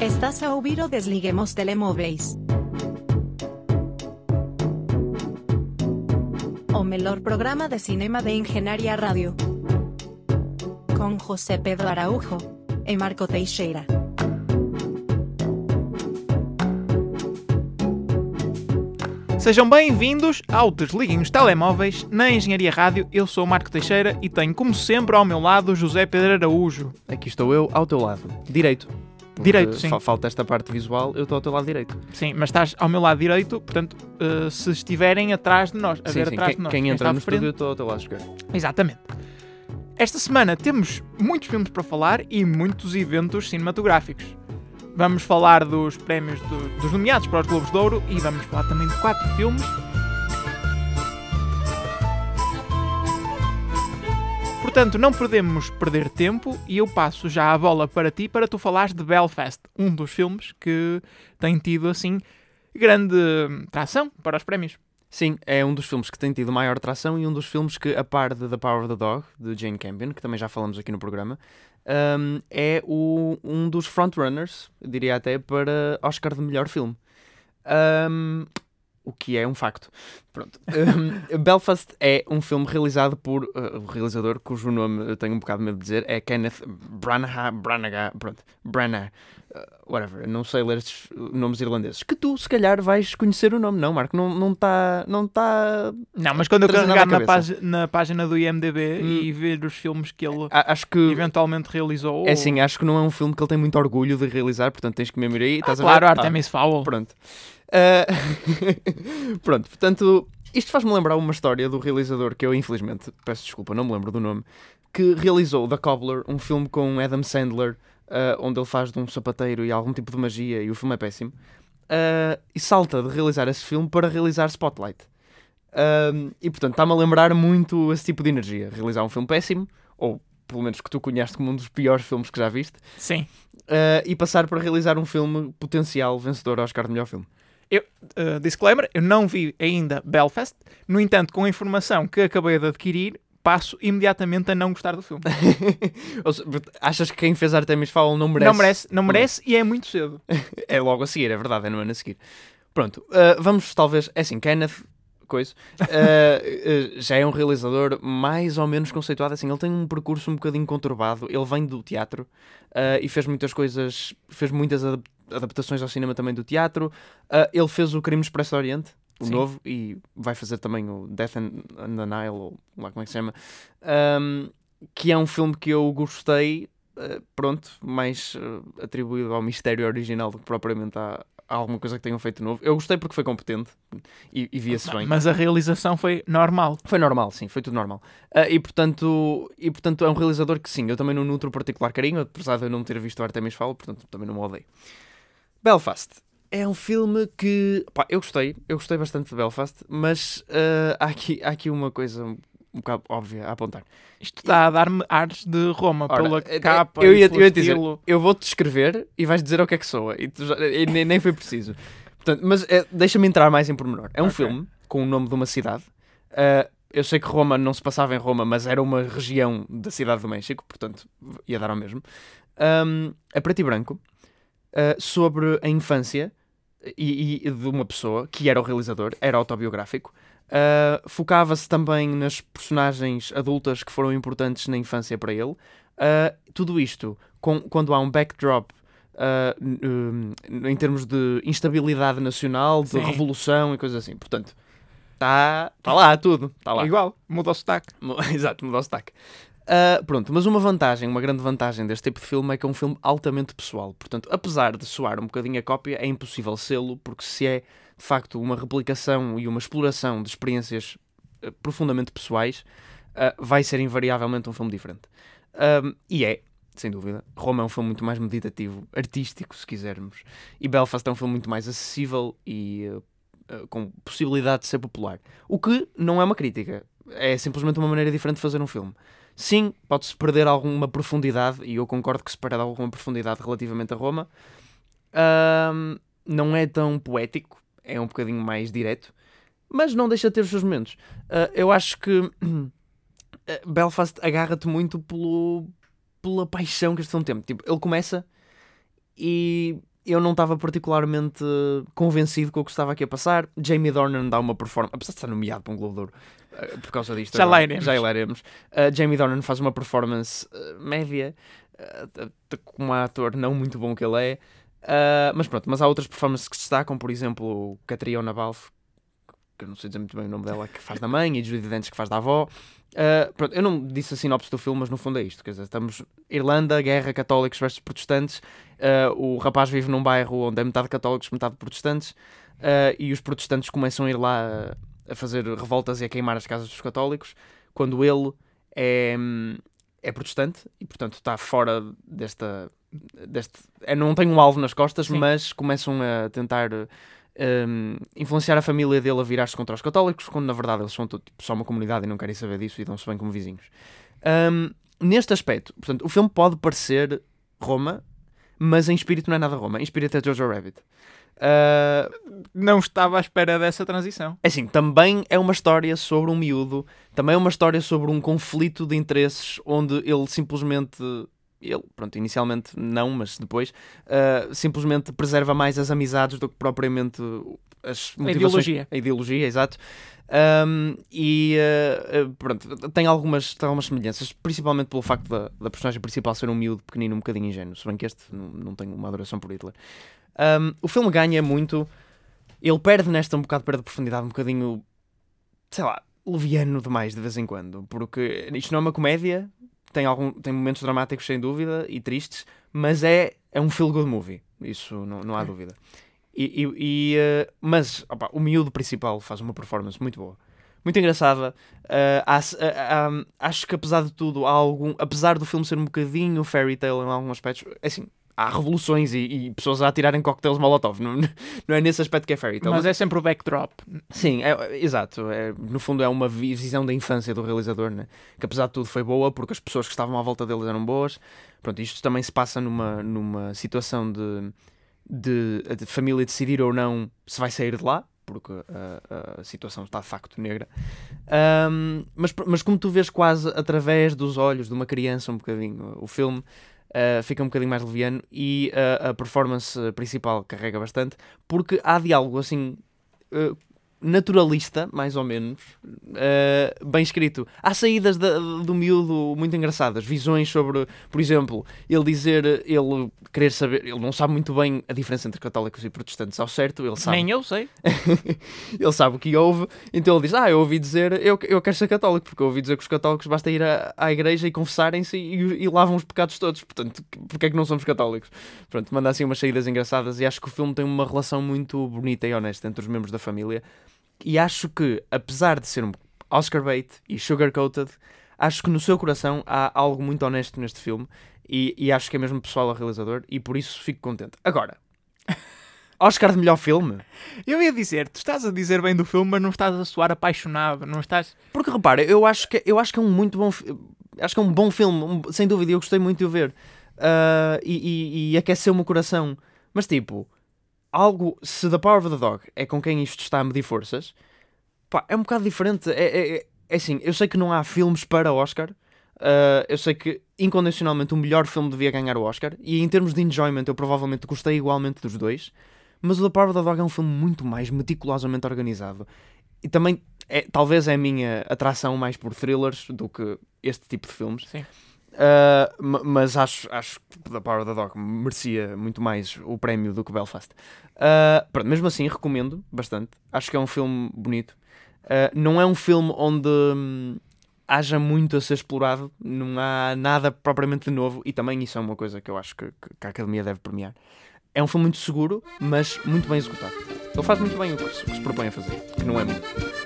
Estás a ouvir o Desliguemos Telemóveis. O melhor programa de cinema de Engenharia Rádio. Com José Pedro Araújo e Marco Teixeira. Sejam bem-vindos ao Desliguem os Telemóveis na Engenharia Rádio. Eu sou o Marco Teixeira e tenho, como sempre, ao meu lado José Pedro Araújo. Aqui estou eu, ao teu lado. Direito. Direito, sim. fa- Falta esta parte visual, eu estou ao teu lado direito. Sim, mas estás ao meu lado direito, portanto, eh, se estiverem atrás de nós, a sim, ver sim. atrás Quem, de nós, quem está entra no frente- estúdio, eu estou ao teu lado esquerdo. Exatamente. Esta semana temos muitos filmes para falar e muitos eventos cinematográficos. Vamos falar dos prémios do- dos nomeados para os Globos de Ouro e vamos falar também de quatro filmes. Portanto, não podemos perder tempo e eu passo já a bola para ti para tu falares de Belfast, um dos filmes que tem tido assim grande tração para os prémios. Sim, é um dos filmes que tem tido maior atração e um dos filmes que, a par de The Power of the Dog, de Jane Campion, que também já falamos aqui no programa, hum, é o- um dos frontrunners, diria até, para Oscar de melhor filme. Hum, o que é um facto. Pronto. Hum, Belfast é um filme realizado por uh, o realizador, cujo nome eu tenho um bocado de medo de dizer, é Kenneth Branagh, Branagh, pronto, Branagh, uh, whatever, não sei ler estes nomes irlandeses, que tu se calhar vais conhecer o nome, não Marco? Não está não tá, não tá Não, mas quando eu carregar na, página, na página do IMDB Hum. e ver os filmes que ele Acho que eventualmente realizou. é assim, acho que não é um filme que ele tem muito orgulho de realizar, portanto tens que mesmo ir aí. Ah, estás a claro? Artemis Fowl. Pronto. Ah, pronto, portanto, isto faz-me lembrar uma história do realizador que eu, infelizmente, peço desculpa, não me lembro do nome, que realizou The Cobbler, um filme com Adam Sandler, ah, onde ele faz de um sapateiro e algum tipo de magia, e o filme é péssimo. Ah, e salta de realizar esse filme para realizar Spotlight. E portanto, está-me a lembrar muito esse tipo de energia. Realizar um filme péssimo, ou pelo menos que tu conheces como um dos piores filmes que já viste, Sim. uh, e passar para realizar um filme potencial vencedor ao Oscar de melhor filme. Uh, disclaimer, eu não vi ainda Belfast. No entanto, com a informação que acabei de adquirir, passo imediatamente a não gostar do filme. Achas que quem fez Artemis Fowl não merece? Não merece, não merece e é muito cedo. É logo a seguir, é verdade, é no ano a seguir. Pronto, uh, vamos talvez, é assim, Kenneth, coisa, uh, uh, já é um realizador mais ou menos conceituado, assim, ele tem um percurso um bocadinho conturbado, ele vem do teatro uh, e fez muitas coisas, fez muitas adaptações ao cinema também do teatro, Uh, ele fez o Crime Expresso do Oriente, o Sim. novo, e vai fazer também o Death on on the Nile, ou lá como é que se chama, um, que é um filme que eu gostei, uh, pronto, mais uh, atribuído ao mistério original do que propriamente a, a alguma coisa que tenham feito novo. Eu gostei porque foi competente e, e via-se bem. Mas a realização foi normal. Foi normal, sim, foi tudo normal. Ah, e, portanto, e portanto é um realizador que sim, eu também não nutro particular carinho, apesar de eu não ter visto o Artemis Fowl, portanto também não me odeio. Belfast é um filme que pá, eu gostei, eu gostei bastante de Belfast, mas ah, há, aqui, há aqui uma coisa um bocado óbvia a apontar. Isto está a dar-me ares de Roma Ora, pela eh, capa eu ia- pelo eu ia dizer. Eu vou-te descrever e vais dizer o que é que soa, e, já- nem, nem foi preciso. Portanto, mas eh, deixa-me entrar mais em pormenor. É um Ok. filme com o nome de uma cidade. Ah, eu sei que Roma não se passava em Roma, mas era uma região da cidade do México, portanto ia dar ao mesmo. Ahm, é preto e branco, ah, sobre a infância e, e de uma pessoa que era o realizador, era autobiográfico. Ah, Focava-se também nas personagens adultas que foram importantes na infância para ele. Ah, tudo isto com- quando há um backdrop hum, em termos de instabilidade nacional, de Sim. revolução e coisas assim. Portanto, está tá lá tudo. Tá lá. É igual, muda o sotaque. Exato, mudou o sotaque. Ah, pronto, mas uma vantagem, uma grande vantagem deste tipo de filme é que é um filme altamente pessoal. Portanto, apesar de soar um bocadinho a cópia, é impossível sê-lo, porque se é de facto uma replicação e uma exploração de experiências ah, profundamente pessoais, ah, vai ser invariavelmente um filme diferente. E é, sem dúvida. Roma é um filme muito mais meditativo, artístico, se quisermos. E Belfast é um filme muito mais acessível e com possibilidade de ser popular. O que não é uma crítica. É simplesmente uma maneira diferente de fazer um filme. Sim, pode-se perder alguma profundidade, e eu concordo que se perde alguma profundidade relativamente a Roma. Ahm, não é tão poético, é um bocadinho mais direto, mas não deixa de ter os seus momentos. Ah, eu acho que eh, Belfast agarra-te muito pelo, pela paixão que este filme tem. Tipo, ele começa e eu não estava particularmente convencido com o que estava aqui a passar. Jamie Dornan dá uma performance, apesar de estar nomeado para um Globo de Ouro uh, por causa disto. Já lá iremos. Já lá iremos. Uh, Jamie Dornan faz uma performance uh, média, como um ator não muito bom que ele é. Mas pronto, mas há outras performances que se destacam, por exemplo, Catriona Balfe, que eu não sei dizer muito bem o nome dela, que faz da mãe, e Judy Dentes, que faz da avó. Uh, pronto, eu não disse a sinopse do filme, mas no fundo é isto. Quer dizer, estamos Irlanda, guerra, católicos versus protestantes. Uh, o rapaz vive num bairro onde é metade católicos, metade protestantes. Uh, e os protestantes começam a ir lá a fazer revoltas e a queimar as casas dos católicos. Quando ele é, é protestante e, portanto, está fora desta. deste, é, não tem um alvo nas costas, Sim. mas começam a tentar um, influenciar a família dele a virar-se contra os católicos, quando na verdade eles são todo, tipo, só uma comunidade e não querem saber disso e dão-se bem como vizinhos. Um, neste aspecto, portanto, o filme pode parecer Roma, mas em espírito não é nada Roma, em espírito é Jojo Rabbit. Uh, Não estava à espera dessa transição. é assim, também é uma história sobre um miúdo, também é uma história sobre um conflito de interesses onde ele simplesmente. Ele, pronto, inicialmente não, mas depois, uh, simplesmente preserva mais as amizades do que propriamente as motivações. ideologia. A ideologia, exato. Um, e uh, pronto, tem algumas, tem algumas semelhanças, principalmente pelo facto da, da personagem principal ser um miúdo pequenino, um bocadinho ingênuo, se bem que este não, não tem uma adoração por Hitler. Um, o filme ganha muito. Ele perde nesta um bocado, perde profundidade, um bocadinho, sei lá, leviano demais de vez em quando. Porque isto não é uma comédia, tem, algum, tem momentos dramáticos sem dúvida e tristes, mas é, é um feel good movie. Isso não, não há Ok. dúvida. E, e- e, eh, mas opa, o miúdo principal faz uma performance muito boa. Muito engraçada. Há- há- há- acho que apesar de tudo, há algum, apesar do filme ser um bocadinho fairy tale em alguns aspectos, é assim, há revoluções e, e pessoas a atirarem coquetéis molotov. Não, não é nesse aspecto que é fairy tale. Mas é sempre o backdrop. Sim, é, é- exato. É, no fundo é uma vi- visão da infância do realizador, né? que apesar de tudo foi boa, porque as pessoas que estavam à volta deles eram boas. Pronto, isto também se passa numa, numa situação de, de família decidir ou não se vai sair de lá, porque a, a situação está de facto negra. Ahm, mas, mas como tu vês quase através dos olhos de uma criança, um bocadinho, o filme. Ah, fica um bocadinho mais leviano e ah, a performance principal carrega bastante porque há diálogo assim uh, naturalista, mais ou menos, uh, bem escrito. Há saídas da- do miúdo muito engraçadas, visões sobre, por exemplo, ele dizer, ele querer saber, ele não sabe muito bem a diferença entre católicos e protestantes ao certo, ele sabe, Nem eu sei. ele sabe o que houve, então ele diz, ah, eu ouvi dizer, eu, eu quero ser católico, porque eu ouvi dizer que os católicos basta ir à, à igreja e confessarem-se e, e lavam os pecados todos, portanto, porque é que não somos católicos? Pronto, manda assim umas saídas engraçadas e acho que o filme tem uma relação muito bonita e honesta entre os membros da família e acho que, apesar de ser um Oscar bait e sugar-coated, acho que no seu coração há algo muito honesto neste filme e, e acho que é mesmo pessoal ao realizador e por isso fico contente. Agora, Oscar de melhor filme? Eu ia dizer, tu estás a dizer bem do filme, mas não estás a soar apaixonado. Não estás. Porque repara, eu acho que, eu acho que é um muito bom acho que é um bom filme, um- sem dúvida, eu gostei muito de o ver. Ah, e, e, e aqueceu o meu coração. Mas tipo, algo, se The Power of the Dog é com quem isto está a medir forças, pá, é um bocado diferente. É, é, é- é assim, eu sei que não há filmes para Oscar. ah, eu sei que incondicionalmente o melhor filme devia ganhar o Oscar. E em termos de enjoyment, eu provavelmente gostei igualmente dos dois. Mas o The Power of the Dog é um filme muito mais meticulosamente organizado. E também, é, talvez é a minha atração mais por thrillers do que este tipo de filmes. Sim. Ma- mas acho, acho que The Power of the Dog merecia muito mais o prémio do que Belfast. Ah, pronto, mesmo assim, recomendo bastante. Acho que é um filme bonito. Ah, não é um filme onde hum, haja muito a ser explorado, não há nada propriamente de novo, e também isso é uma coisa que eu acho que, que- que a Academia deve premiar. É um filme muito seguro, mas muito bem executado. Ele faz muito bem o que se, o que se propõe a fazer, que não é muito.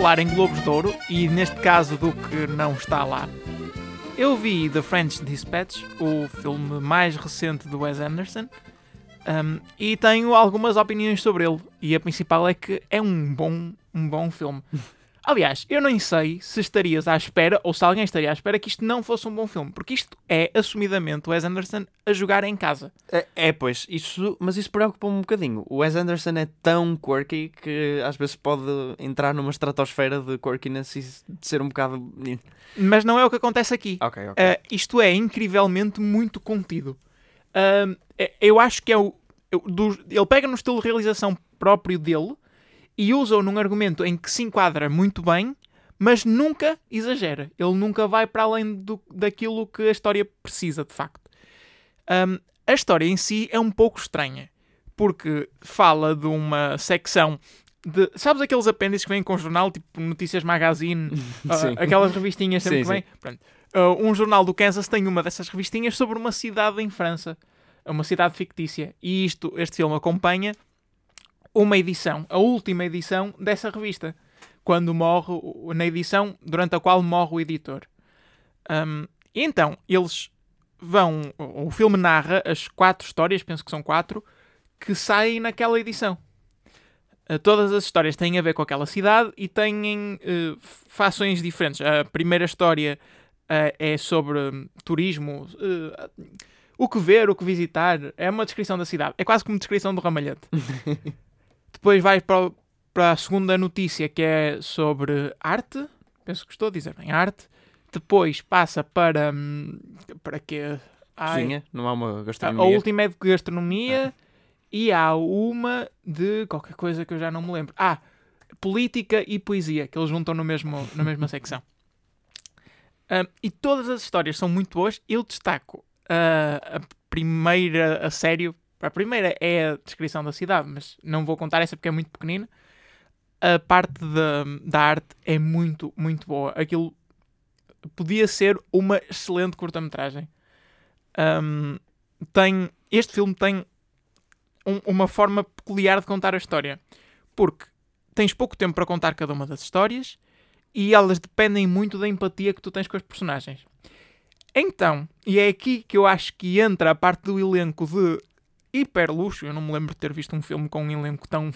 Falar em Globos de Ouro, e neste caso do que não está lá, eu vi The French Dispatch, o filme mais recente do Wes Anderson, um, e tenho algumas opiniões sobre ele. E a principal é que é um bom, um bom filme. Aliás, eu nem sei se estarias à espera, ou se alguém estaria à espera, que isto não fosse um bom filme. Porque isto é, assumidamente, o Wes Anderson a jogar em casa. É, é, pois, isso, mas isso preocupa-me um bocadinho. O Wes Anderson é tão quirky que às vezes pode entrar numa estratosfera de quirkiness e de ser um bocado. Mas não é o que acontece aqui. Ok, ok. Uh, isto é incrivelmente muito contido. Uh, eu acho que é o. Eu, do, ele pega no estilo de realização próprio dele e usa-o num argumento em que se enquadra muito bem, mas nunca exagera. Ele nunca vai para além do, daquilo que a história precisa, de facto. Um, a história em si é um pouco estranha, porque fala de uma secção de. Sabes aqueles apêndices que vêm com o jornal, tipo Notícias Magazine, uh, aquelas revistinhas sempre sim, que vêm? Pronto. Uh, um jornal do Kansas tem uma dessas revistinhas sobre uma cidade em França, uma cidade fictícia. E isto, este filme acompanha uma edição, a última edição dessa revista, quando morre, na edição durante a qual morre o editor. Um, e então, eles vão, o filme narra as quatro histórias, penso que são quatro, que saem naquela edição. Uh, todas as histórias têm a ver com aquela cidade e têm uh, fações diferentes. A primeira história uh, é sobre um, turismo, o que ver, o que visitar. É uma descrição da cidade. É quase como descrição do ramalhete. Depois vai para, para a segunda notícia que é sobre arte. Penso que estou a dizer bem, arte. Depois passa para. Hum, para quê? Cozinha, não há uma gastronomia. A última é de gastronomia ah. e há uma de qualquer coisa que eu já não me lembro. Ah, política e poesia, que eles juntam no mesmo, na mesma secção. Um, e todas as histórias são muito boas. Eu destaco uh, a primeira a sério a primeira é a descrição da cidade, mas não vou contar essa porque é muito pequenina. A parte da, da arte é muito, muito boa. Aquilo podia ser uma excelente curta-metragem. Um, tem, este filme tem um, uma forma peculiar de contar a história. Porque tens pouco tempo para contar cada uma das histórias e elas dependem muito da empatia que tu tens com os personagens. Então, e é aqui que eu acho que entra a parte do elenco de hiper luxo. Eu não me lembro de ter visto um filme com um elenco tão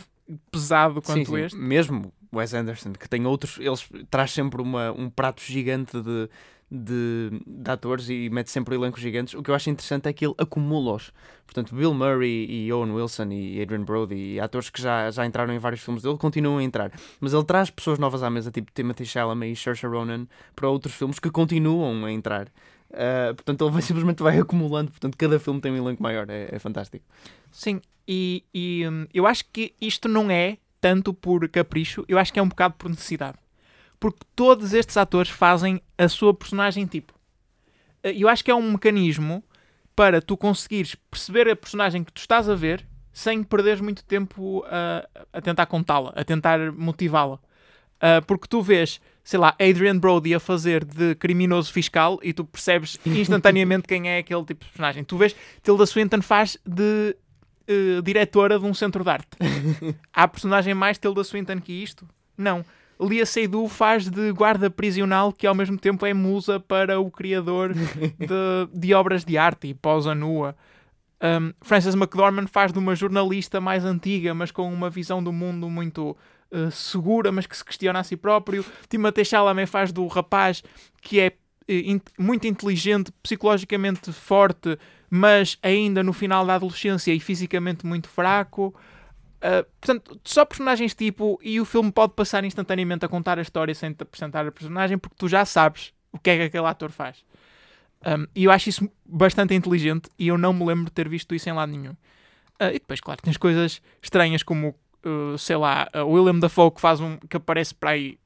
pesado quanto sim, sim. este. Mesmo Wes Anderson, que tem outros, eles traz sempre uma, um prato gigante de, de, de, atores e mete sempre elencos gigantes. O que eu acho interessante é que ele acumula-os. Portanto, Bill Murray e Owen Wilson e Adrian Brody e atores que já, já entraram em vários filmes dele continuam a entrar. Mas ele traz pessoas novas à mesa, tipo Timothy Chalamet e Saoirse Ronan, para outros filmes que continuam a entrar. Uh, portanto, ele vai, simplesmente vai acumulando. Portanto, cada filme tem um elenco maior. É, é fantástico. Sim, e, e um, eu acho que isto não é tanto por capricho, eu acho que é um bocado por necessidade. Porque todos estes atores fazem a sua personagem tipo. Uh, eu acho que é um mecanismo para tu conseguires perceber a personagem que tu estás a ver sem perderes muito tempo a, a tentar contá-la, a tentar motivá-la. Uh, porque tu vês sei lá, Adrian Brody a fazer de criminoso fiscal e tu percebes instantaneamente quem é aquele tipo de personagem. Tu vês Tilda Swinton faz de uh, diretora de um centro de arte. Há personagem mais Tilda Swinton que isto? Não. Lia Seydoux faz de guarda prisional que ao mesmo tempo é musa para o criador de, de obras de arte e posa nua. Um, Frances McDormand faz de uma jornalista mais antiga, mas com uma visão do mundo muito uh, segura, mas que se questiona a si próprio. Timothée Chalamet faz do rapaz que é uh, in muito inteligente, psicologicamente forte, mas ainda no final da adolescência e fisicamente muito fraco. Uh, portanto, só personagens tipo, e o filme pode passar instantaneamente a contar a história sem te apresentar a personagem, porque tu já sabes o que é que aquele ator faz. Um, e eu acho isso bastante inteligente e eu não me lembro de ter visto isso em lado nenhum. Uh, e depois, claro, tens coisas estranhas como uh, sei lá, uh, William Dafoe que faz um que aparece para aí,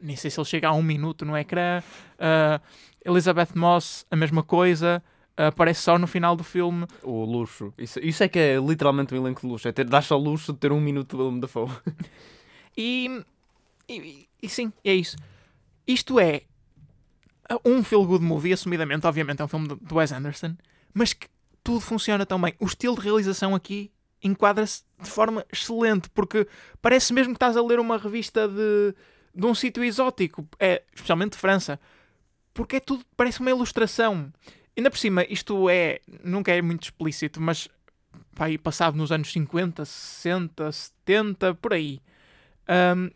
nem sei se ele chega a um minuto no ecrã. Uh, Elizabeth Moss, a mesma coisa. aparece só no final do filme. O luxo. Isso, isso é que é literalmente um elenco de luxo. É ter, dá só luxo de ter um minuto de William Dafoe. e, e, e sim, é isso. Isto é um feel good movie, assumidamente, obviamente é um filme do Wes Anderson, mas que tudo funciona tão bem. O estilo de realização aqui enquadra-se de forma excelente, porque parece mesmo que estás a ler uma revista de, de um sítio exótico, é, especialmente de França, porque é tudo, parece uma ilustração. Ainda por cima, isto é, nunca é muito explícito, mas vai passado nos anos 50, 60, 70, por aí. Um,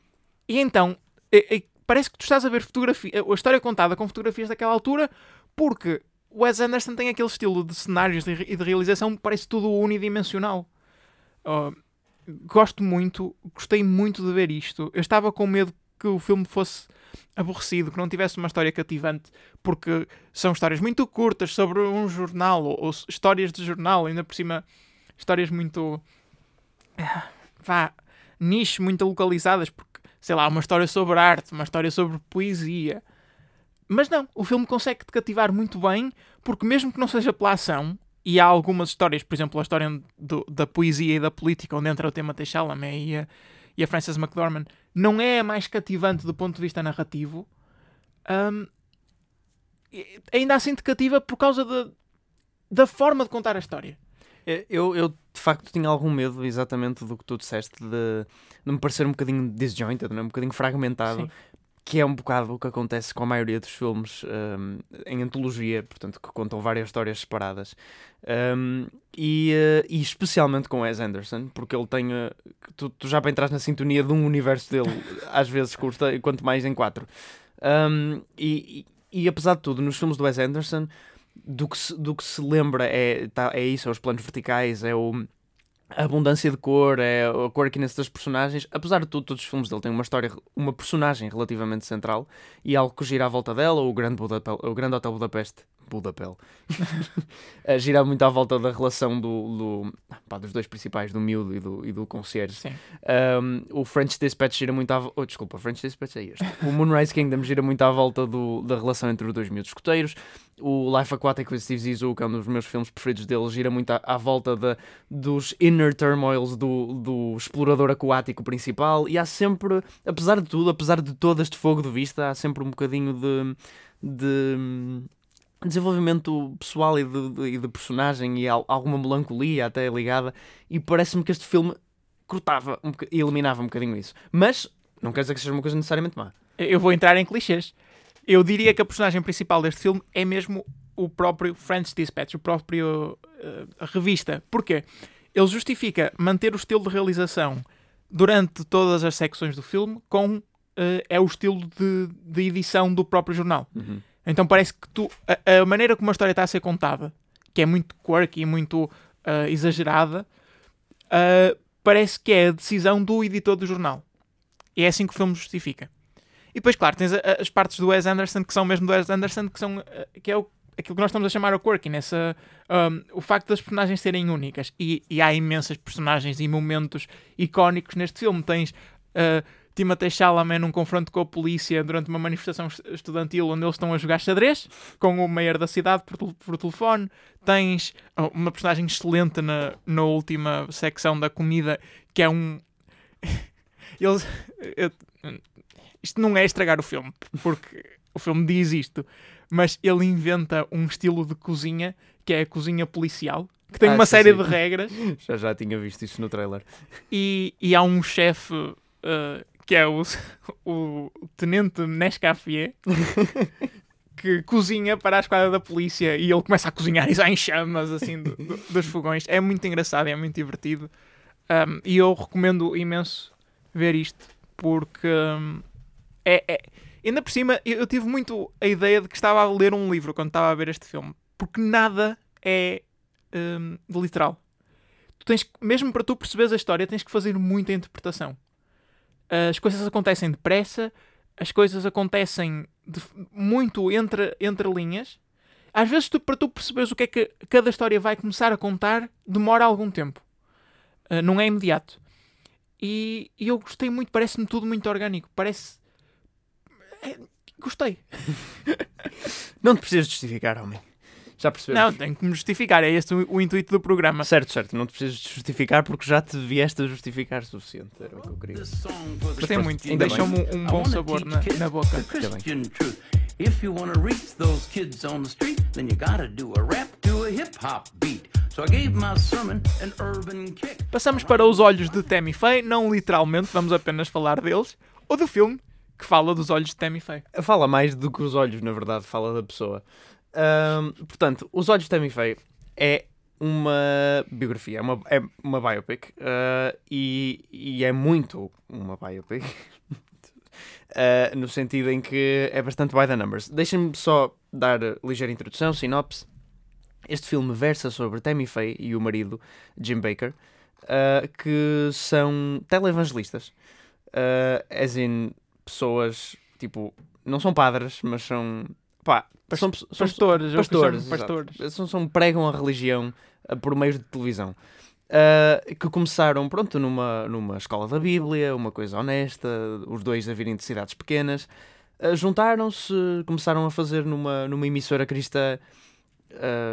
e então, é- é- parece que tu estás a ver fotografia, a história contada com fotografias daquela altura, porque Wes Anderson tem aquele estilo de cenários e de realização que parece tudo unidimensional. Gosto muito, gostei muito de ver isto. Eu estava com medo que o filme fosse aborrecido, que não tivesse uma história cativante, porque são histórias muito curtas sobre um jornal, ou, ou histórias de jornal, ainda por cima, histórias muito. ah, vá, niche, muito localizadas, porque, sei lá, uma história sobre arte, uma história sobre poesia. Mas não, o filme consegue te cativar muito bem, porque mesmo que não seja pela ação, e há algumas histórias, por exemplo, a história do- da poesia e da política, onde entra o tema de Chalamet e a, e a Frances McDormand, não é a mais cativante do ponto de vista narrativo, e- ainda assim te cativa por causa da, da forma de contar a história. É, Eu, eu, de facto tinha algum medo exatamente do que tu disseste de, de me parecer um bocadinho disjointed, não é? um bocadinho fragmentado, Sim. Que é um bocado o que acontece com a maioria dos filmes hum, em antologia, portanto, que contam várias histórias separadas. Hum, e, eh, e especialmente com Wes Anderson, porque ele tem. eh, tu, tu já para entrar na sintonia de um universo dele, às vezes custa, quanto mais em quatro. Hum, e, e, e apesar de tudo, nos filmes do Wes Anderson, do que se, do que se lembra é, tá, é isso, é os planos verticais, é o, a abundância de cor, é a quirkiness das personagens. Apesar de tudo, todos os filmes dele têm uma história, uma personagem relativamente central e algo que gira à volta dela, o Grande, Budapel, o Grande Hotel Budapeste. Budapel. Eh, gira muito à volta da relação do, do- pá, dos dois principais, do miúdo e do, e do concierge. Sim. Um, o French Dispatch gira muito à volta. Oh, desculpa, o French Dispatch é este. O Moonrise Kingdom gira muito à volta do, da relação entre os dois miúdos escoteiros. O Life Aquatic with Steve Zissou, que é um dos meus filmes preferidos dele, gira muito à, à volta da- dos inner turmoils do, do explorador aquático principal. E há sempre, apesar de tudo, apesar de todo este fogo de vista, há sempre um bocadinho de. de desenvolvimento pessoal e de, de- de personagem e al- alguma melancolia até ligada e parece-me que este filme cortava um e eliminava um bocadinho isso. Mas não quer dizer que seja uma coisa necessariamente má. Eu vou entrar em clichês. Eu diria que a personagem principal deste filme é mesmo o próprio French Dispatch, o próprio a revista. Porquê? Ele justifica manter o estilo de realização durante todas as secções do filme com eh, é o estilo de, de edição do próprio jornal. Então parece que tu a, a maneira como a história está a ser contada, que é muito quirky e muito ah, exagerada, ah, parece que é a decisão do editor do jornal. E é assim que o filme justifica. E depois, claro, tens as partes do Wes Anderson que são mesmo do Wes Anderson, que, são, ah, que é o- aquilo que nós estamos a chamar o quirky, nessa, ahm, o facto das personagens serem únicas. E, e há imensas personagens e momentos icónicos neste filme. Tens ah, Timothée Chalamet num confronto com a polícia durante uma manifestação est- estudantil onde eles estão a jogar xadrez com o mayor da cidade por, por telefone. Tens oh, uma personagem excelente na, na última secção da comida que é um. Eles. eu- isto não é estragar o filme, porque o filme diz isto, mas ele inventa um estilo de cozinha que é a cozinha policial, que tem Ah, uma sim, série sim. de regras Já já tinha visto isso no trailer. e, e há um chefe uh, que é o, o tenente Nescafé que cozinha para a esquadra da polícia e ele começa a cozinhar e sai em chamas assim do- do- dos fogões. É muito engraçado, é muito divertido Um, e eu recomendo imenso ver isto porque um, é, é- ainda por cima eu, tive muito a ideia de que estava a ler um livro quando estava a ver este filme porque nada é um, literal tu tens mesmo para tu perceberes a história, tens que fazer muita interpretação. As coisas acontecem depressa, as coisas acontecem de- muito entre, entre linhas. Às vezes, tu, para tu perceberes o que é que cada história vai começar a contar, demora algum tempo. Ah, não é imediato. E, e eu gostei muito, parece-me tudo muito orgânico. Parece. é, gostei. Não te precisas justificar, homem. Já percebemos. Não, tenho que me justificar. É este o, o intuito do programa. Certo, certo. Não te precisas justificar porque já te vieste a justificar suficiente. Era o que eu queria. Gostei muito. Bem. Deixou-me um, um bom sabor na, na boca. If you want to reach those kids on the street, then you gotta do a rap to a hip hop beat. So I gave my sermon an urban kick. Passamos para os olhos de Tammy Faye, não literalmente, vamos apenas falar deles, ou do filme que fala dos olhos de Tammy Faye. Fala mais do que os olhos, na verdade, fala da pessoa. Ahm, portanto, Os Olhos de Tammy Faye é uma biografia, é uma, é uma biopic ah, e, e é muito uma biopic. Uh, no sentido em que é bastante by the numbers. Deixem-me só dar uh, ligeira introdução, sinopse. Este filme versa sobre Tammy Faye e o marido Jim Baker, uh, que são televangelistas. Uh, as in pessoas, tipo, não são padres, mas são. Pá, são, são Pastores, pastores, pastores. São, são- pregam a religião uh, por meio de televisão. Uh, que começaram, pronto, numa, numa escola da Bíblia, uma coisa honesta, os dois a virem de cidades pequenas. Uh, Juntaram-se, começaram a fazer numa, numa emissora cristã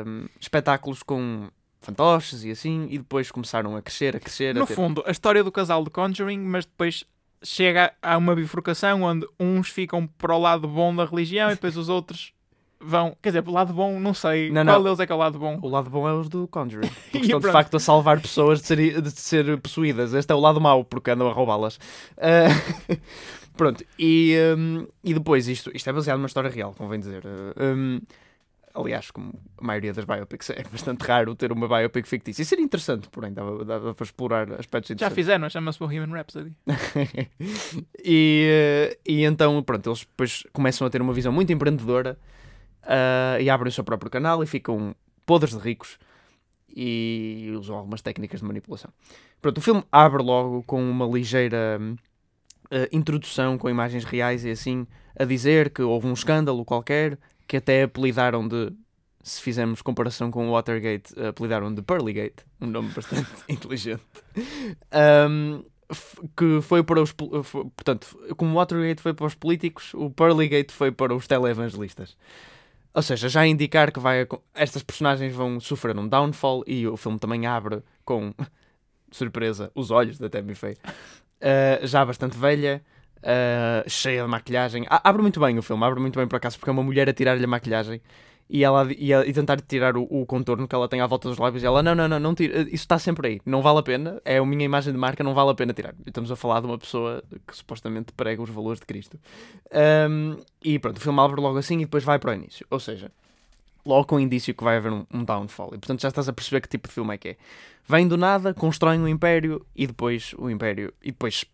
um, espetáculos com fantoches e assim, e depois começaram a crescer, a crescer. a No ter- fundo, a história do casal de Conjuring, mas depois chega a uma bifurcação onde uns ficam para o lado bom da religião e depois os outros vão. Quer dizer, para o lado bom, não sei Não, qual não. deles é que é o lado bom. O lado bom é os do Conjuring. Porque estão de facto a salvar pessoas de ser, de ser possuídas. Este é o lado mau, porque andam a roubá-las. Ah, pronto, e, hum, e depois, isto, isto é baseado numa história real, convém dizer. Ah, hum, aliás, como a maioria das biopics, é bastante raro ter uma biopic fictícia. Isso seria interessante, porém, dava, dava para explorar aspectos Já interessantes. fizeram, chama-se Bohemian Rhapsody. e, eh, e então, pronto, eles depois começam a ter uma visão muito empreendedora ah, e abrem o seu próprio canal e ficam podres de ricos e usam algumas técnicas de manipulação. Pronto, o filme abre logo com uma ligeira ah, introdução com imagens reais e assim, a dizer que houve um escândalo qualquer que até apelidaram de. Se fizermos comparação com o Watergate, apelidaram de Pearlygate, um nome bastante inteligente. Um, que foi para os. pol- f- Portanto, como o Watergate foi para os políticos, o Pearlygate foi para os televangelistas. Ou seja, já indicar que vai, estas personagens vão sofrer um downfall e o filme também abre com surpresa os olhos da Tammy Faye. Uh, já bastante velha, uh, cheia de maquilhagem. A- abre muito bem o filme, abre muito bem por acaso, porque é uma mulher a tirar-lhe a maquilhagem e, ela, e, e tentar tirar o, o contorno que ela tem à volta dos lábios. E ela, não, não, não, não tira, isso está sempre aí, não vale a pena, é a minha imagem de marca, não vale a pena tirar. Estamos a falar de uma pessoa que supostamente prega os valores de Cristo. Um, e pronto, o filme abre logo assim e depois vai para o início. Ou seja, logo com o indício que vai haver um, um downfall. E portanto já estás a perceber que tipo de filme é que é. Vêm do nada, constroem um império e depois o império. E depois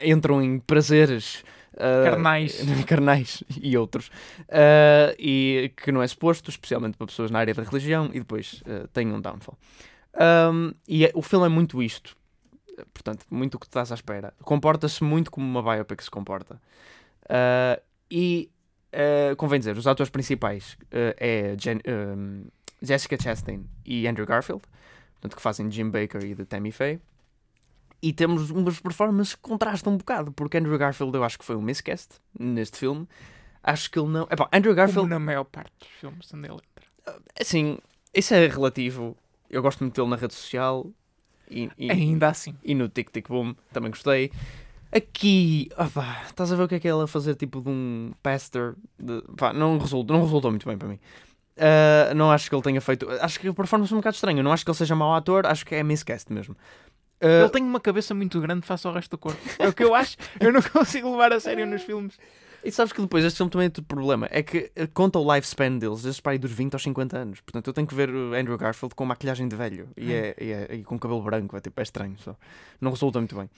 entram em prazeres. ah, Carnais. carnais e outros. Ah, e que não é suposto, especialmente para pessoas na área da religião e depois ah, tem um downfall. Um, e é- o filme é muito isto. Portanto, muito o que estás à espera. Comporta-se muito como uma biopic se comporta. E convém dizer, os atores principais é Jen- um, Jessica Chastain e Andrew Garfield portanto, que fazem Jim Baker e de Tammy Faye e temos umas performances que contrastam um bocado, porque Andrew Garfield eu acho que foi um miscast neste filme. Acho que ele não. Epá, Andrew Como Garfield, na maior parte dos filmes onde ele entra. assim, isso é relativo. Eu gosto muito dele na rede social e, e, Ainda assim. e no Tic Tic Boom também gostei. Aqui, opá, estás a ver o que é que é ela a fazer tipo de um pastor? De, pá, não, resultou, não resultou muito bem para mim. Ah, não acho que ele tenha feito. Acho que a performance é um bocado estranha. Não acho que ele seja mau ator, acho que é miscast mesmo. Ah, Ele tem uma cabeça muito grande face ao resto do corpo. É o que eu acho. Eu não consigo levar a sério nos filmes. E sabes que depois este filme também tem outro problema. É que eh, conta o lifespan deles, desde para aí dos 20 aos 50 anos. Portanto, eu tenho que ver o Andrew Garfield com maquilhagem de velho e, é, e, é- e com cabelo branco. É, tipo, é estranho só. Não resulta muito bem.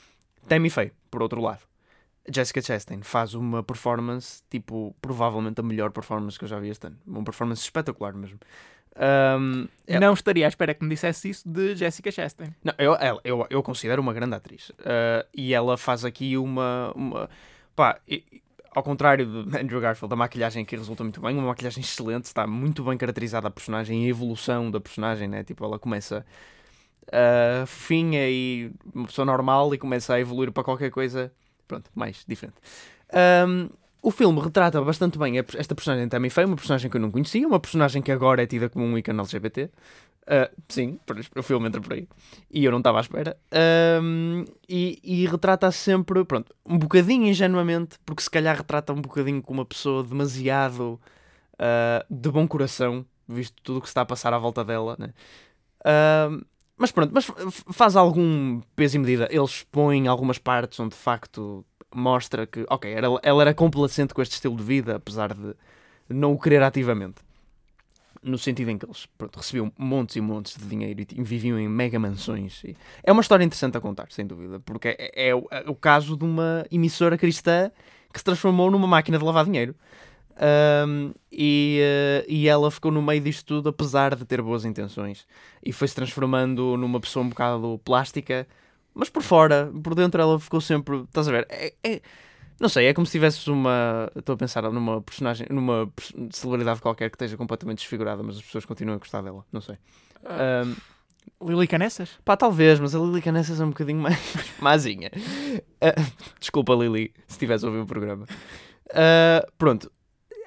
Tammy Faye, por outro lado. Jessica Chastain faz uma performance, tipo, provavelmente a melhor performance que eu já vi este ano. Uma performance espetacular mesmo. Ahm, é- Não estaria à espera que me dissesse isso de Jessica Chastain. não, eu, ela- eu, eu considero uma grande atriz. Ah, e ela faz aqui uma. uma pá, e- e- ao contrário de Andrew Garfield, a maquilhagem aqui resulta muito bem. Uma maquilhagem excelente, está muito bem caracterizada a personagem, a evolução da personagem, né? Tipo, ela começa ah, fofinha e uma pessoa normal e começa a evoluir para qualquer coisa, pronto, mais diferente. Ahm, o filme retrata bastante bem esta personagem Tammy Faye, uma personagem que eu não conhecia, uma personagem que agora é tida como um ícone LGBT. Ah, sim, o filme entra por aí. E eu não estava à espera. E, e retrata sempre, pronto, um bocadinho ingenuamente, porque se calhar retrata um bocadinho como uma pessoa demasiado ah, de bom coração, visto tudo o que se está a passar à volta dela, né? Ahm, mas pronto, mas faz algum peso e medida. Eles expõem algumas partes onde de facto mostra que, ok, era- ela era complacente com este estilo de vida, apesar de não o querer ativamente no sentido em que eles pronto, recebiam montes e montes de dinheiro e viviam em mega mansões. É uma história interessante a contar, sem dúvida, porque é, é o, é o caso de uma emissora cristã que se transformou numa máquina de lavar dinheiro. Um, e, uh, e ela ficou no meio disto tudo, apesar de ter boas intenções, e foi se transformando numa pessoa um bocado plástica, mas por fora, por dentro, ela ficou sempre. Estás a ver? É, é- não sei, é como se tivesses uma. Estou a pensar numa personagem, numa celebridade qualquer que esteja completamente desfigurada, mas as pessoas continuam a gostar dela. Não sei. Ah, Um, Lili Canessas? Pá, talvez, mas a Lili Canessas é um bocadinho mais mazinha. Ah, desculpa, Lili, se estiveres a ouvir o programa. Ah, pronto,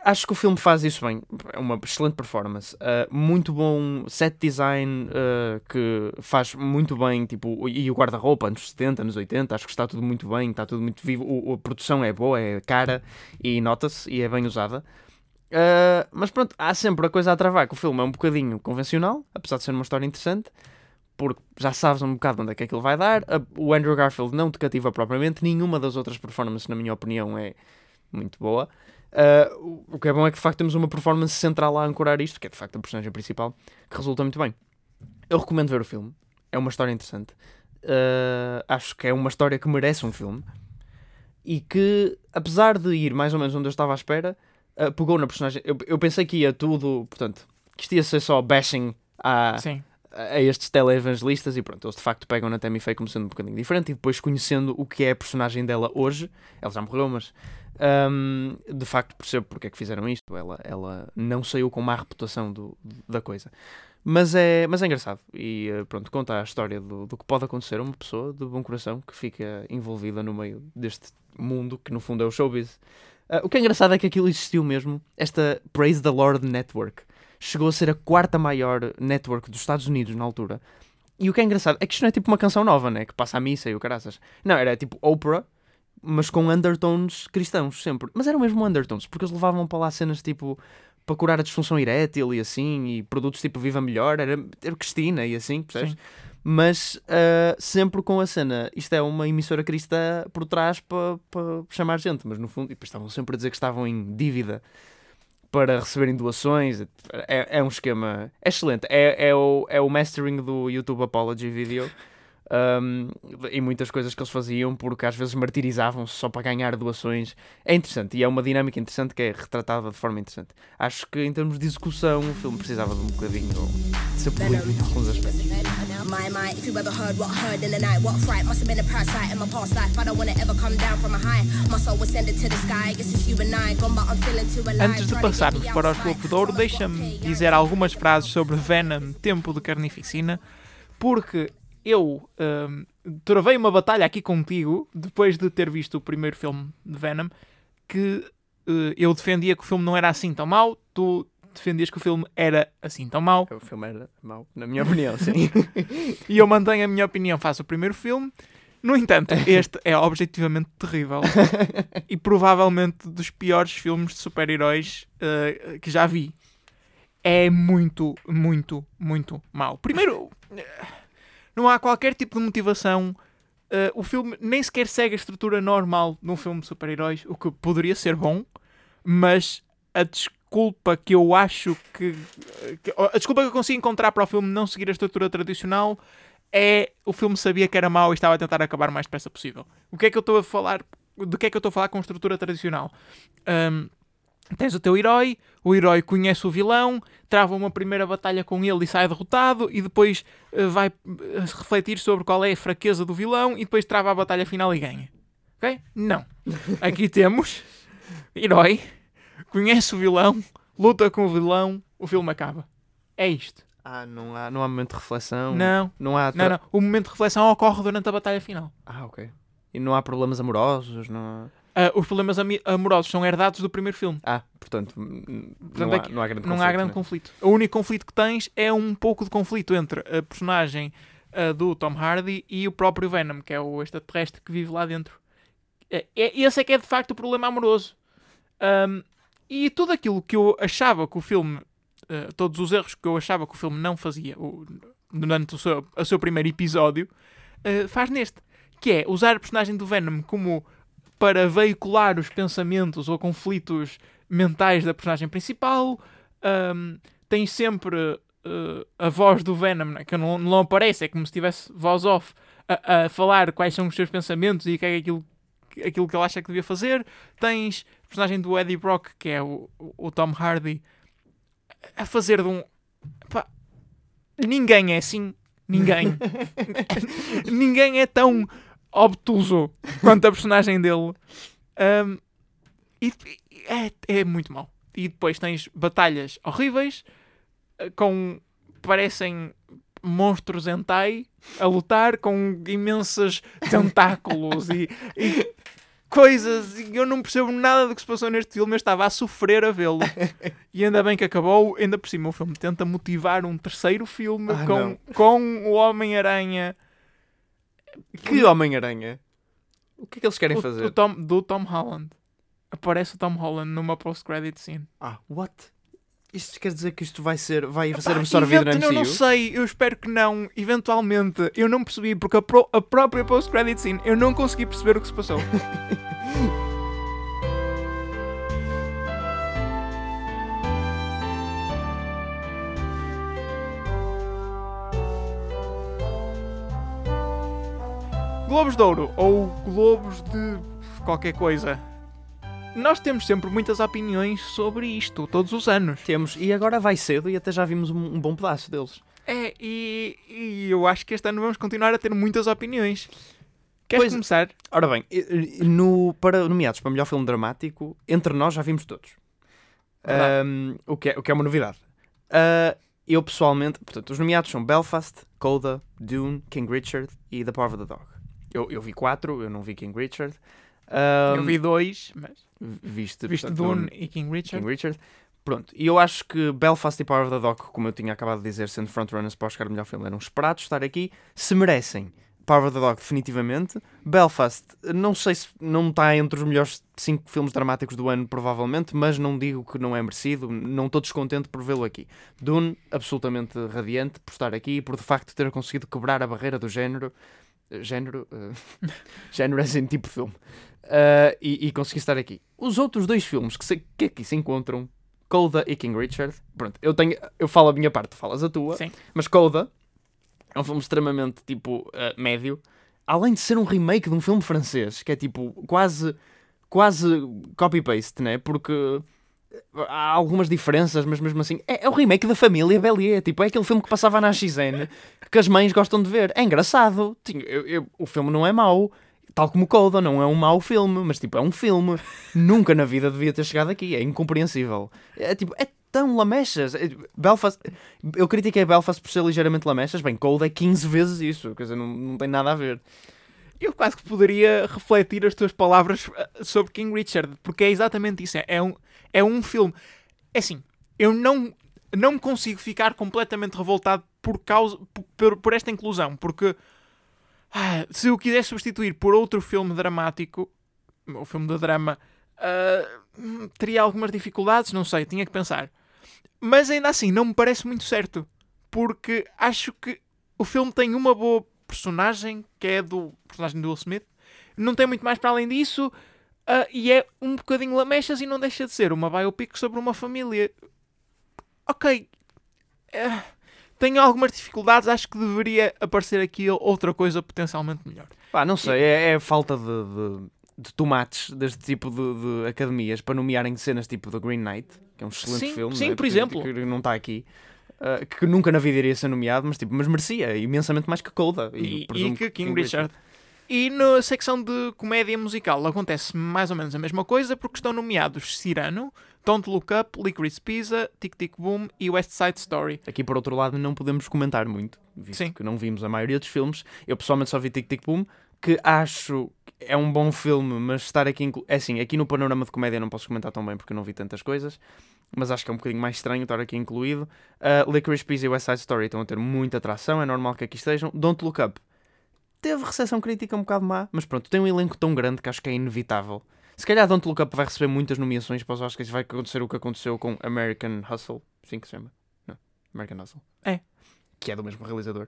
acho que o filme faz isso bem. É uma excelente performance. Ah, muito bom set design ah, que faz muito bem. Tipo, e o guarda-roupa, anos 70, anos 80, acho que está tudo muito bem, está tudo muito vivo. O- a produção é boa, é cara e nota-se e é bem usada. Uh, mas pronto, há sempre a coisa a travar que o filme é um bocadinho convencional, apesar de ser uma história interessante, porque já sabes um bocado onde é que aquilo vai dar. O Andrew Garfield não te cativa propriamente, nenhuma das outras performances, na minha opinião, é muito boa. Uh, o- que é bom é que de facto temos uma performance central a ancorar isto, que é de facto a personagem principal, que resulta muito bem. Eu recomendo ver o filme, é uma história interessante. Uh, acho que é uma história que merece um filme e que, apesar de ir mais ou menos onde eu estava à espera, uh, pegou na personagem. Eu, eu pensei que ia tudo, portanto, que isto ia ser só bashing Sim. a estes televangelistas e pronto, eles de facto pegam na Tammy Faye como sendo um bocadinho diferente e depois conhecendo o que é a personagem dela hoje, ela já morreu, mas hum, de facto percebo porque é que fizeram isto, ela, ela não saiu com má reputação do, da coisa. Mas é, mas é engraçado e eh, pronto, conta a história do, do que pode acontecer a uma pessoa de bom coração que fica envolvida no meio deste mundo que no fundo é o showbiz. Ah, o que é engraçado é que aquilo existiu mesmo, esta Praise the Lord Network chegou a ser a quarta maior network dos Estados Unidos na altura. E o que é engraçado é que isto não é tipo uma canção nova, né? Que passa a missa e o caraças. Não, era tipo Oprah, mas com undertones cristãos, sempre. Mas eram mesmo undertones, porque eles levavam para lá cenas tipo para curar a disfunção erétil e assim, e produtos tipo Viva Melhor, era, era Cristina e assim, percebes? Sim. Mas ah, sempre com a cena, isto é uma emissora cristã por trás para pa chamar gente, mas no fundo, e depois estavam sempre a dizer que estavam em dívida para receberem doações. É, é um esquema é excelente. É, é, o, é o mastering do YouTube Apology Video. um, e muitas coisas que eles faziam porque às vezes martirizavam-se só para ganhar doações. É interessante e é uma dinâmica interessante que é retratada de forma interessante. Acho que em termos de execução o filme precisava de um bocadinho de ser polido em alguns aspectos. My, my, if you ever heard what heard in the night, what fright must have been a parasite in my past life. I don't wanna ever come down from a high. My soul was sending to the sky. Guess it's you and I, gone, but I'm feeling too alive. Antes de to passarmos para de Ouro, Promise what deixa-me dizer algumas frases sobre Venom, Tempo de Carnificina, porque eu hum, travei uma batalha aqui contigo, depois de ter visto o primeiro filme de Venom, que eh, eu defendia que o filme não era assim tão mau, tu defendias que o filme era assim tão mau, O filme era mau, na minha opinião, sim. e eu mantenho a minha opinião face ao primeiro filme. No entanto, este é objetivamente terrível e provavelmente dos piores filmes de super-heróis eh, que já vi. É muito, muito, muito mau. Primeiro, eh, não há qualquer tipo de motivação. eh, o filme nem sequer segue a estrutura normal de um filme de super-heróis, o que poderia ser bom, mas a desculpa que eu acho que, que- A desculpa que eu consigo encontrar para o filme não seguir a estrutura tradicional é o filme sabia que era mau e estava a tentar acabar o mais depressa possível. O que é que eu estou a falar? Do que é que eu estou a falar com estrutura tradicional? Ahm, tens o teu herói, o herói conhece o vilão, trava uma primeira batalha com ele e sai derrotado, e depois eh, vai eh, refletir sobre qual é a fraqueza do vilão e depois trava a batalha final e ganha. Ok? Não. Aqui temos herói, conhece o vilão, luta com o vilão, o filme acaba. É isto. Ah, não há, não há momento de reflexão. Não, Não há. não, não. O momento de reflexão ocorre durante a batalha final. Ah, ok. E não há problemas amorosos, não há... Ah, os problemas amorosos são herdados do primeiro filme. Ah, portanto, n- Portanto, não, é há, não há grande não conflito. há grande né? conflito. O único conflito que tens é um pouco de conflito entre a personagem ah, do Tom Hardy e o próprio Venom, que é o extraterrestre que vive lá dentro. É, é- esse é que é de facto o problema amoroso. Ahm, e tudo aquilo que eu achava que o filme, ah, todos os erros que eu achava que o filme não fazia o- durante o seu, o seu primeiro episódio, faz neste. Que é usar a personagem do Venom como para veicular os pensamentos ou conflitos mentais da personagem principal. Ahm, tem sempre eh, a voz do Venom, né, que não, não aparece, é como se tivesse voz off a, a falar quais são os seus pensamentos e o que é aquilo que- aquilo que ele acha que devia fazer. Tens o personagem do Eddie Brock, que é o, o- o Tom Hardy, a fazer de um. Pá, ninguém é assim. Ninguém. ninguém é tão obtuso quanto a personagem dele. Um, e é, é muito mau. E depois tens batalhas horríveis eh, com. parecem monstros hentai a lutar com imensos tentáculos e, e coisas. E eu não percebo nada do que se passou neste filme. Eu estava a sofrer a vê-lo. E ainda bem que acabou. Ainda por cima, o filme tenta motivar um terceiro filme Ah, com, não. com o Homem-Aranha. Que Homem-Aranha? O que é que eles querem o- fazer? o Tom- do Tom Holland. Aparece o Tom Holland numa post-credit scene. Ah, what? Isto quer dizer que isto vai ser, vai ser Pá, absorvido evento- no eu MCU? não sei, eu espero que não. Eventualmente, eu não percebi, porque a, pro- a própria post-credit scene eu não consegui perceber o que se passou. Globos de Ouro ou Globos de qualquer coisa. Nós temos sempre muitas opiniões sobre isto, todos os anos. Temos, e agora vai cedo e até já vimos um, um bom pedaço deles. É, e, e eu acho que este ano vamos continuar a ter muitas opiniões. Queres Pois- começar? Ora bem, no, para nomeados para melhor filme dramático, entre nós já vimos todos. Ahm, o, que é, o que é uma novidade. Ah, eu pessoalmente, portanto, os nomeados são Belfast, Coda, Dune, King Richard e The Power of the Dog. Eu, eu vi quatro, eu não vi King Richard. Ahm, eu vi dois, mas viste, viste portanto, Dune e King Richard. King Richard. Pronto, e eu acho que Belfast e Power of the Dog, como eu tinha acabado de dizer, sendo frontrunners para Oscar melhor filme, eram esperados estar aqui, se merecem. Power of the Dog, definitivamente. Belfast, não sei se não está entre os melhores 5 filmes dramáticos do ano, provavelmente, mas não digo que não é merecido, não estou descontente por vê-lo aqui. Dune, absolutamente radiante por estar aqui e por de facto ter conseguido quebrar a barreira do género. Género. eh, género é assim, tipo filme. Uh, e, e consegui estar aqui. Os outros dois filmes que, se, que aqui se encontram, Coda e King Richard, pronto, eu tenho, eu falo a minha parte, tu falas a tua, Sim. mas Coda é um filme extremamente, tipo, uh, médio, além de ser um remake de um filme francês, que é, tipo, quase, quase copy-paste, né, porque há algumas diferenças, mas mesmo assim, é, é o remake da família Bellier, tipo, é aquele filme que passava na XN, que as mães gostam de ver, é engraçado, eu- eu- o filme não é mau, Tal como Coda, não é um mau filme, mas tipo, é um filme. Nunca na vida devia ter chegado aqui, é incompreensível. É tipo, é tão lamechas. É, Belfast, eu critiquei Belfast por ser ligeiramente lamechas, bem, Coda é 15 vezes isso, quer dizer, não, não tem nada a ver. Eu quase que poderia refletir as tuas palavras eh, sobre King Richard, porque é exatamente isso. É, é um, é um filme. É assim, eu não, não consigo ficar completamente revoltado por, causa, por- por, esta inclusão, porque ah, se eu quisesse substituir por outro filme dramático, o filme de drama, hum, teria algumas dificuldades, não sei, tinha que pensar. Mas ainda assim, não me parece muito certo, porque acho que o filme tem uma boa personagem, que é do personagem do Will Smith, não tem muito mais para além disso, ah, e é um bocadinho lamechas e não deixa de ser uma biopic sobre uma família. Ok, eh, tenho algumas dificuldades, acho que deveria aparecer aqui outra coisa potencialmente melhor. Pá, não sei, é, é falta de, de, de tomates deste tipo de, de academias para nomearem cenas tipo The Green Knight, que é um excelente Sim, filme, sim, é? por Que- exemplo. que, não está aqui. ah, que nunca na vida iria ser nomeado, mas, tipo, mas merecia imensamente mais que Coda. E, presumo e que King Richard. E na secção de comédia musical acontece mais ou menos a mesma coisa, porque estão nomeados Cyrano, Don't Look Up, Licorice Pizza, Tic Tic Boom e West Side Story. Aqui, por outro lado, não podemos comentar muito, visto Sim. que não vimos a maioria dos filmes. Eu pessoalmente só vi Tic Tic Boom, que acho que é um bom filme, mas estar aqui. Inclu... É assim, aqui no panorama de comédia não posso comentar tão bem porque eu não vi tantas coisas, mas acho que é um bocadinho mais estranho estar aqui incluído. Uh, Licorice Pizza e West Side Story estão a ter muita atração, é normal que aqui estejam. Don't Look Up teve recepção crítica um bocado má, mas pronto, tem um elenco tão grande que acho que é inevitável. Se calhar Don't Look Up vai receber muitas nomeações para os Oscars e vai acontecer o que aconteceu com American Hustle, sim que se chama? Não, American Hustle. É. Que é do mesmo realizador.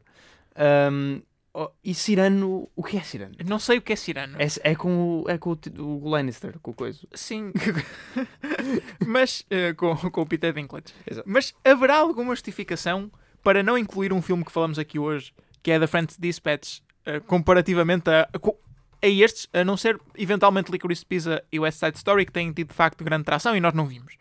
Um, oh, e Cirano, o que é Cirano? Não sei o que é Cyrano. É, é com, o, é com o, o Lannister, com o coisa. Sim. Mas eh, com, com o Peter Dinklage. Exato. Mas haverá alguma justificação para não incluir um filme que falamos aqui hoje, que é The French Dispatch, comparativamente a, a estes, a não ser eventualmente Licorice Pizza e West Side Story, que têm tido de facto grande tração e nós não vimos.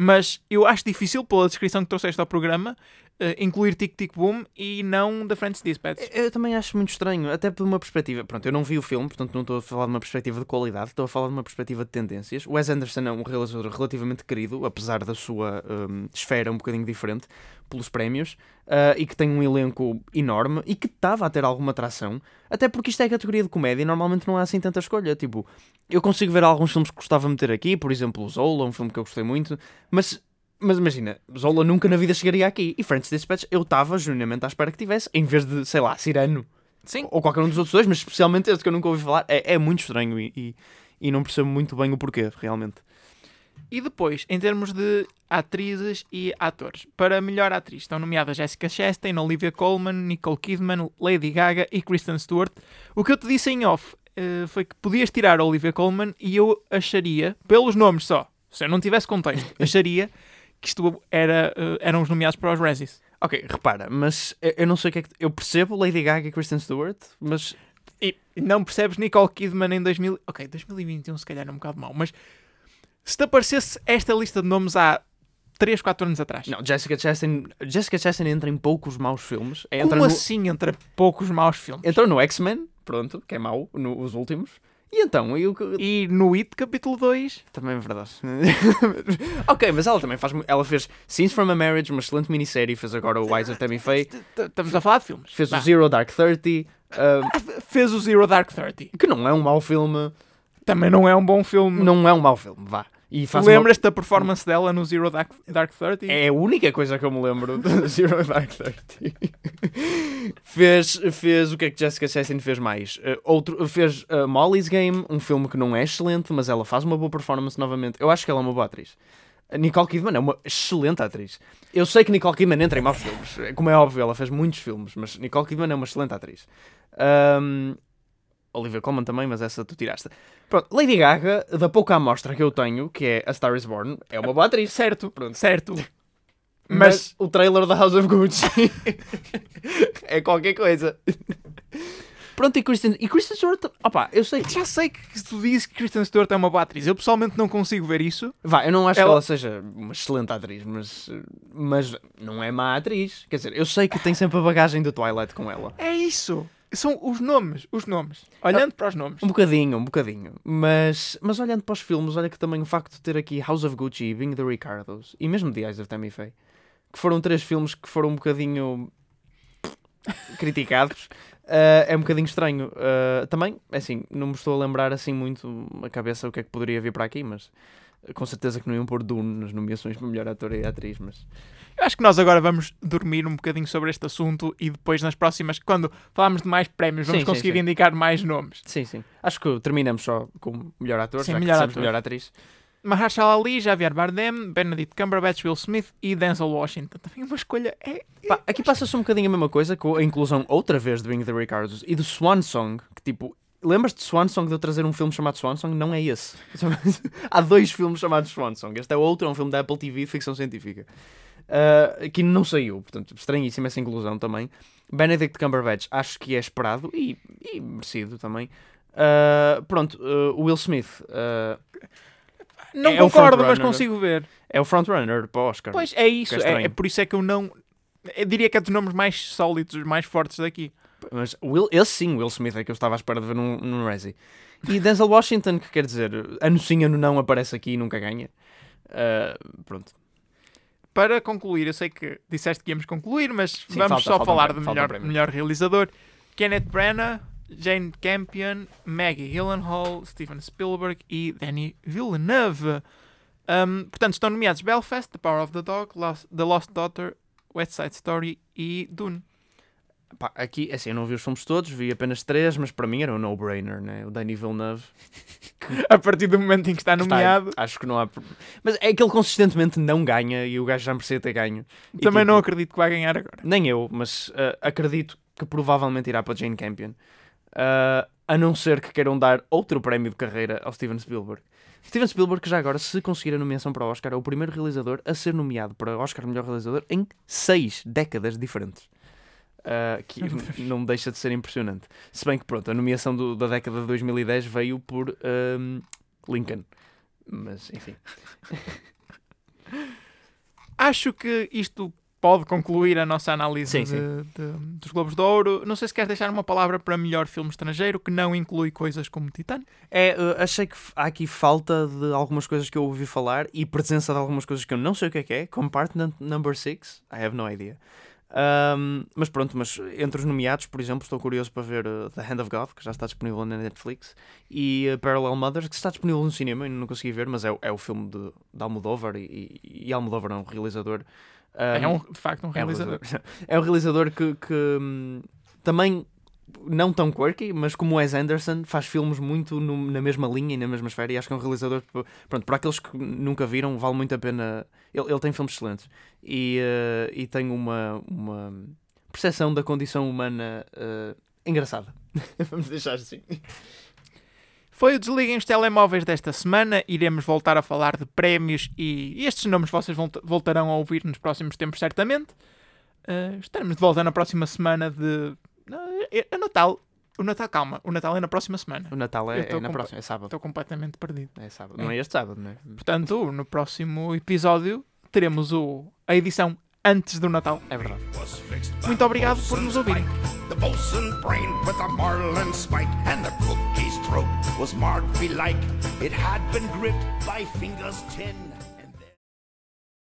Mas eu acho difícil, pela descrição que trouxeste ao programa, eh, incluir Tic Tic Boom e não The French Dispatch. Eu eu também acho muito estranho, até por uma perspectiva. Pronto, eu não vi o filme, portanto não estou a falar de uma perspectiva de qualidade, estou a falar de uma perspectiva de tendências. Wes Anderson é um realizador relativamente querido, apesar da sua hum, esfera um bocadinho diferente, pelos prémios, ah, e que tem um elenco enorme e que estava a ter alguma atração, até porque isto é categoria de comédia e normalmente não há assim tanta escolha. Tipo, eu consigo ver alguns filmes que gostava de meter aqui, por exemplo, o Zola, um filme que eu gostei muito, mas. Mas imagina, Zola nunca na vida chegaria aqui. E French Dispatch eu estava genuinamente à espera que tivesse, em vez de, sei lá, Cirano. Sim. Ou qualquer um dos outros dois, mas especialmente este que eu nunca ouvi falar. É, é muito estranho e, e, e não percebo muito bem o porquê, realmente. E depois, em termos de atrizes e atores, para melhor atriz estão nomeadas Jessica Chastain, Olivia Colman, Nicole Kidman, Lady Gaga e Kristen Stewart. O que eu te disse em off eh, foi que podias tirar a Olivia Colman e eu acharia, pelos nomes só, se eu não tivesse contexto, acharia que isto era, eh, eram os nomeados para os Razzies. Ok, repara, mas eu, eu não sei o que é que. Eu percebo Lady Gaga e Kristen Stewart, mas. E não percebes Nicole Kidman em 2000... Ok, 2021 se calhar é um bocado mau, mas se te aparecesse esta lista de nomes há 3, 4 anos atrás... Não, Jessica Chastain. Jessica Chastain entra em poucos maus filmes. Entra Como no, assim entre poucos maus filmes? Entrou no X-Men, pronto, que é mau, no, os últimos. E então, eu, E no It, capítulo 2, Também é verdade. ok, mas ela também faz. Ela fez Scenes from a Marriage, uma excelente minissérie, fez agora o Wise of Tammy Faye, estamos a falar de filmes. fez Vá. o Zero Dark Thirty, ah, Fez o Zero Dark Thirty. que não é um mau filme, Também não é um bom filme. não é um mau filme, vá. E faz uma- Lembras-te da performance dela no Zero Dark, Dark Thirty? É a única coisa que eu me lembro do Zero Dark Thirty. fez, fez o que é que Jessica Chastain fez mais? Uh, outro, fez uh, Molly's Game, um filme que não é excelente, mas ela faz uma boa performance novamente. Eu acho que ela é uma boa atriz. A Nicole Kidman é uma excelente atriz. Eu sei que Nicole Kidman entra em maus filmes. Como é óbvio, ela fez muitos filmes, mas Nicole Kidman é uma excelente atriz. Um, Olivia Colman também, mas essa tu tiraste. Pronto, Lady Gaga, da pouca amostra que eu tenho, que é A Star is Born, é uma boa atriz. Certo, Pronto. certo. Mas, o trailer da House of Gucci é qualquer coisa. Pronto, e Kristen, e Kristen Stewart, opá, eu sei. Já sei que tu dizes que Kristen Stewart é uma boa atriz. Eu pessoalmente não consigo ver isso. Vá, eu não acho Ela- que ela seja uma excelente atriz, mas, mas não é má atriz. Quer dizer, eu sei que tem sempre a bagagem do Twilight com ela. É isso. São os nomes, os nomes. Olhando para os nomes. Um bocadinho, um bocadinho. Mas, mas olhando para os filmes, olha que também o facto de ter aqui House of Gucci e Being the Ricardos e mesmo The Eyes of Tammy Faye, que foram três filmes que foram um bocadinho criticados, eh, é um bocadinho estranho. Eh, também, é assim, não me estou a lembrar assim muito a cabeça o que é que poderia vir para aqui, mas eh, com certeza que não iam pôr Dune nas nomeações para melhor ator e atriz, mas Eu acho que nós agora vamos dormir um bocadinho sobre este assunto e depois nas próximas, quando falarmos de mais prémios, vamos Sim, conseguir sim. indicar mais nomes. sim, sim. Acho que terminamos só com melhor ator, Sim, já melhor ator. melhor atriz. Mahershala Ali, Javier Bardem, Benedict Cumberbatch, Will Smith e Denzel Washington. Também uma escolha é... Pá, aqui passa-se um bocadinho a mesma coisa com a inclusão outra vez de Being the Ricardos e do Swan Song, que tipo, lembras-te de Swan Song de eu trazer um filme chamado Swan Song? Não é esse. Há dois filmes chamados Swan Song. Este é outro, é um filme da Apple TV de ficção científica. Uh, que não saiu, portanto, estranhíssima essa inclusão também. Benedict Cumberbatch, acho que é esperado e, e merecido também. Uh, pronto, uh, Will Smith Não É concordo, mas consigo ver. é o frontrunner para o Oscar. Pois, é isso. É É, é por isso é que eu não... Eu diria que é dos nomes mais sólidos, mais fortes daqui. Mas Will, esse sim, Will Smith, é que eu estava à espera de ver num, num Razzie. E Denzel Washington, que quer dizer, ano sim, ano não aparece aqui e nunca ganha. Uh, pronto. Para concluir, eu sei que disseste que íamos concluir, mas Sim, vamos falta- só falta um falar prémio, do um melhor, prémio. melhor realizador. Kenneth Branagh, Jane Campion, Maggie Gyllenhaal, Steven Spielberg e Danny Villeneuve. Um, portanto, estão nomeados Belfast, The Power of the Dog, Lost- The Lost Daughter, West Side Story e Dune. Pá, aqui, assim, eu não vi os filmes todos, vi apenas três, mas para mim era um no-brainer, né? O Danny Villeneuve. A partir do momento em que está está- nomeado, acho que não há. Mas é que ele consistentemente não ganha e o gajo já merecia ter ganho. E, também tipo, não acredito que vai ganhar agora. Nem eu, mas uh, acredito que provavelmente irá para Jane Campion. Uh, a não ser que queiram dar outro prémio de carreira ao Steven Spielberg. Steven Spielberg, que já agora, se conseguir a nomeação para o Oscar, é o primeiro realizador a ser nomeado para Oscar Melhor Realizador em seis décadas diferentes. Uh, que não deixa de ser impressionante. Se bem que, pronto, a nomeação do- da década de 2010 veio por um, Lincoln. Mas, enfim. Acho que isto pode concluir a nossa análise Sim, de- sim. de- dos Globos de Ouro. Não sei se queres deixar uma palavra para melhor filme estrangeiro que não inclui coisas como Titã. É, uh, achei que há aqui falta de algumas coisas que eu ouvi falar e presença de algumas coisas que eu não sei o que é que é. Compartment Number 6, I have no idea. Um, mas pronto, mas entre os nomeados, por exemplo, estou curioso para ver uh, The Hand of God, que já está disponível na Netflix, e uh, Parallel Mothers, que está disponível no cinema, ainda não consegui ver, mas é, o- é o filme de, de Almodóvar e, e, e Almodóvar é um realizador. é um, de facto um é um realizador. realizador, é um realizador que, que, hum, também não tão quirky, mas como Wes Anderson faz filmes muito no- na mesma linha e na mesma esfera. E acho que é um realizador, p- pronto, para aqueles que nunca viram, vale muito a pena. Ele, ele tem filmes excelentes e, eh, e tem uma, uma percepção da condição humana eh, engraçada. Vamos deixar assim. Foi o Desliguem os Telemóveis desta semana. Iremos voltar a falar de prémios e, estes nomes vocês volta- voltarão a ouvir nos próximos tempos, certamente. Uh, estaremos de volta na próxima semana de. Uh, é Natal. O Natal, calma. O Natal é na próxima semana. O Natal é, é na próxima, é sábado. Estou completamente perdido. É sábado. Não é este sábado, não é? Portanto, no próximo episódio teremos o, a edição antes do Natal. É verdade. Muito obrigado por nos ouvirem. The bosun brain with a marlin spike, and the cookie's throat was marked belike. It had been gripped by fingers ten.